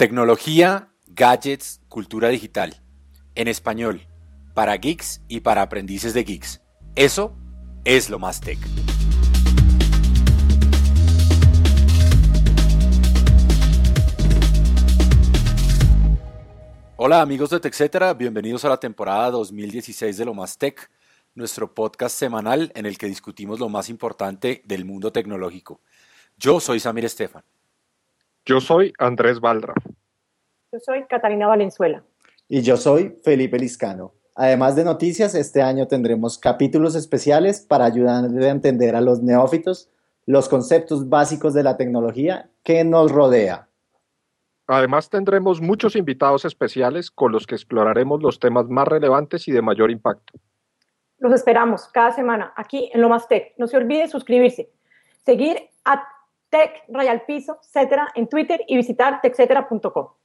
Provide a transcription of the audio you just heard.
Tecnología, gadgets, cultura digital. En español, para geeks y para aprendices de geeks. Eso es lo más tech. Hola amigos de TechCetera, bienvenidos a la temporada 2016 de Lo Más Tech, nuestro podcast semanal en el que discutimos lo más importante del mundo tecnológico. Yo soy Samir Estefan. Yo soy Andrés Valdra. Yo soy Catalina Valenzuela. Y yo soy Felipe Liscano. Además de noticias, este año tendremos capítulos especiales para ayudarle a entender a los neófitos los conceptos básicos de la tecnología que nos rodea. Además tendremos muchos invitados especiales con los que exploraremos los temas más relevantes y de mayor impacto. Los esperamos cada semana aquí en Lo Más Tech. No se olvide suscribirse, seguir a Tech, Rayal Piso, etcétera, en Twitter y visitar techcetera.com.